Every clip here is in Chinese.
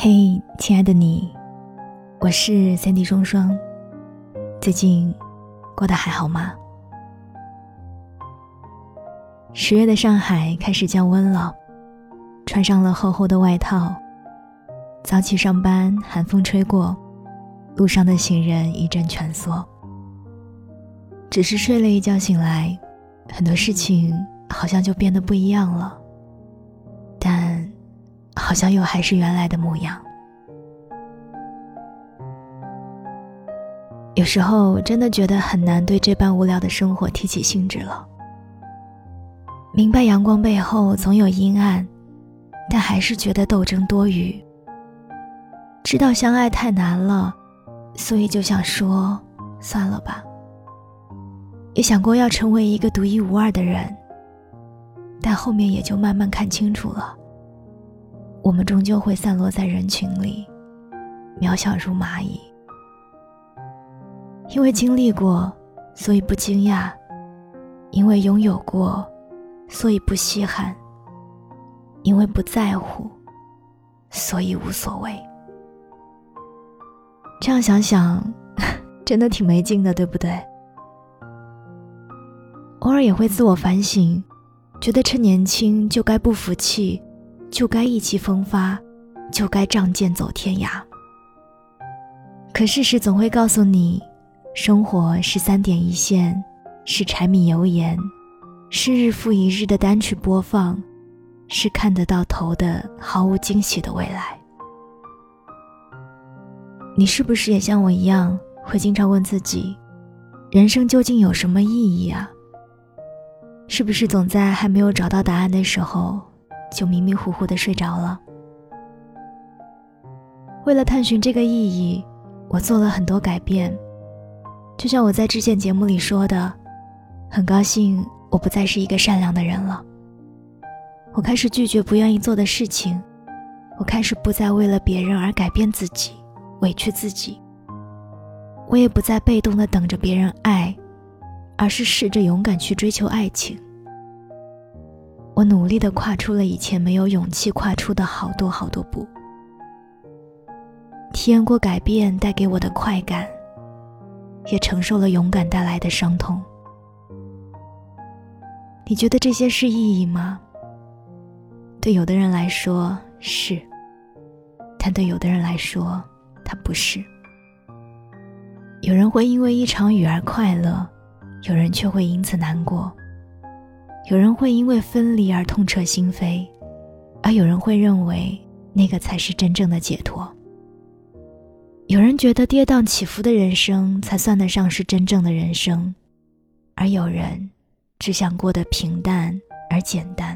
嘿，亲爱的你，我是三 D 双双，最近过得还好吗？十月的上海开始降温了，穿上了厚厚的外套，早起上班，寒风吹过，路上的行人一阵蜷缩。只是睡了一觉醒来，很多事情好像就变得不一样了。好像又还是原来的模样。有时候真的觉得很难对这般无聊的生活提起兴致了。明白阳光背后总有阴暗，但还是觉得斗争多余。知道相爱太难了，所以就想说算了吧。也想过要成为一个独一无二的人。但后面也就慢慢看清楚了，我们终究会散落在人群里，渺小如蚂蚁。因为经历过，所以不惊讶；因为拥有过，所以不稀罕；因为不在乎，所以无所谓。这样想想，真的挺没劲的，对不对？偶尔也会自我反省。觉得趁年轻就该不服气，就该意气风发，就该仗剑走天涯。可事实总会告诉你，生活是三点一线，是柴米油盐，是日复一日的单曲播放，是看得到头的毫无惊喜的未来。你是不是也像我一样，会经常问自己，人生究竟有什么意义啊？是不是总在还没有找到答案的时候，就迷迷糊糊的睡着了？为了探寻这个意义，我做了很多改变。就像我在之前节目里说的，很高兴我不再是一个善良的人了。我开始拒绝不愿意做的事情，我开始不再为了别人而改变自己，委屈自己。我也不再被动的等着别人爱。而是试着勇敢去追求爱情。我努力的跨出了以前没有勇气跨出的好多好多步，体验过改变带给我的快感，也承受了勇敢带来的伤痛。你觉得这些是意义吗？对有的人来说是，但对有的人来说，它不是。有人会因为一场雨而快乐。有人却会因此难过，有人会因为分离而痛彻心扉，而有人会认为那个才是真正的解脱。有人觉得跌宕起伏的人生才算得上是真正的人生，而有人只想过得平淡而简单。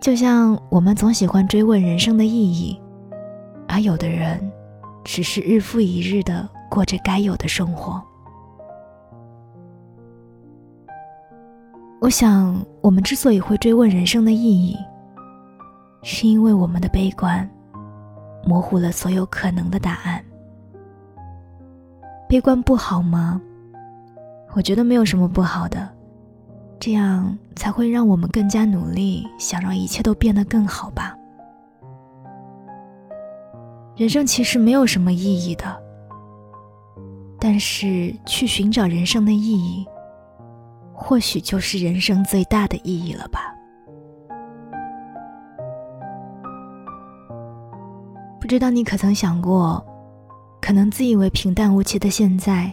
就像我们总喜欢追问人生的意义，而有的人只是日复一日的过着该有的生活。我想，我们之所以会追问人生的意义，是因为我们的悲观模糊了所有可能的答案。悲观不好吗？我觉得没有什么不好的，这样才会让我们更加努力，想让一切都变得更好吧。人生其实没有什么意义的，但是去寻找人生的意义。或许就是人生最大的意义了吧。不知道你可曾想过，可能自以为平淡无奇的现在，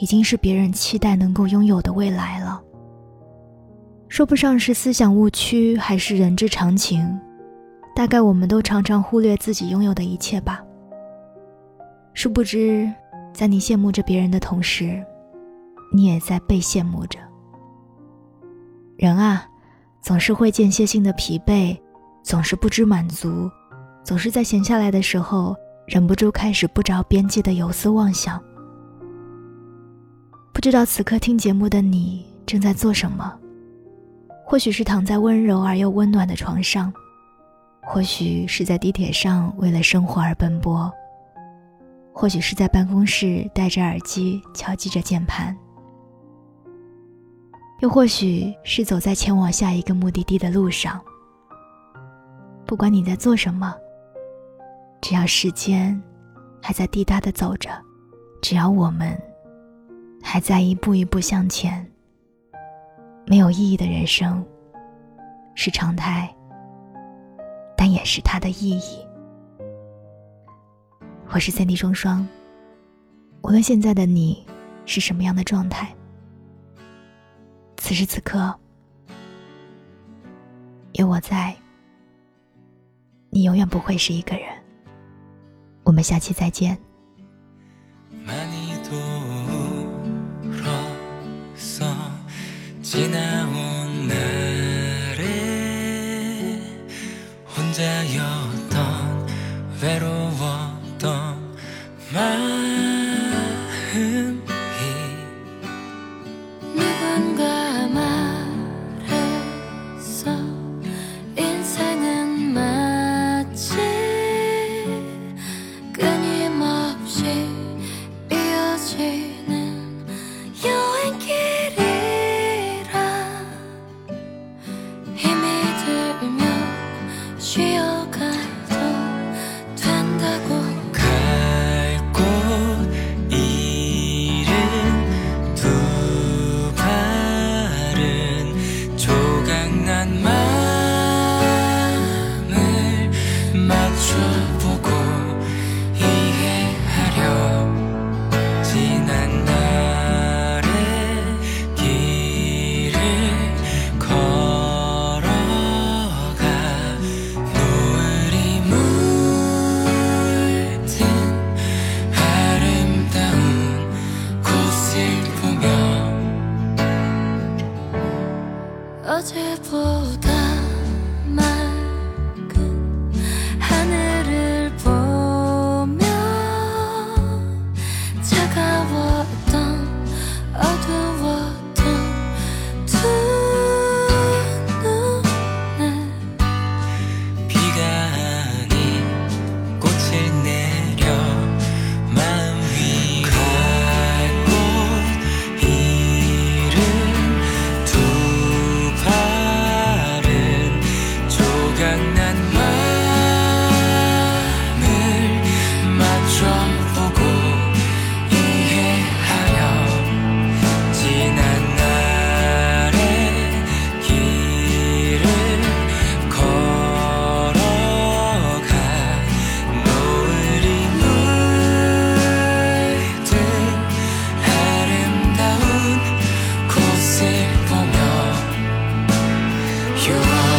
已经是别人期待能够拥有的未来了。说不上是思想误区，还是人之常情，大概我们都常常忽略自己拥有的一切吧。殊不知，在你羡慕着别人的同时，你也在被羡慕着。人啊，总是会间歇性的疲惫，总是不知满足，总是在闲下来的时候忍不住开始不着边际的游思妄想。不知道此刻听节目的你正在做什么？或许是躺在温柔而又温暖的床上，或许是在地铁上为了生活而奔波，或许是在办公室戴着耳机敲击着键盘。又或许是走在前往下一个目的地的路上。不管你在做什么，只要时间还在滴答的走着，只要我们还在一步一步向前，没有意义的人生是常态，但也是它的意义。我是三 D 双双，无论现在的你是什么样的状态，此时此刻有我在，你永远不会是一个人。我们下期再见。 많이 돌아서 지나온 날 myself. 却不哭 You. are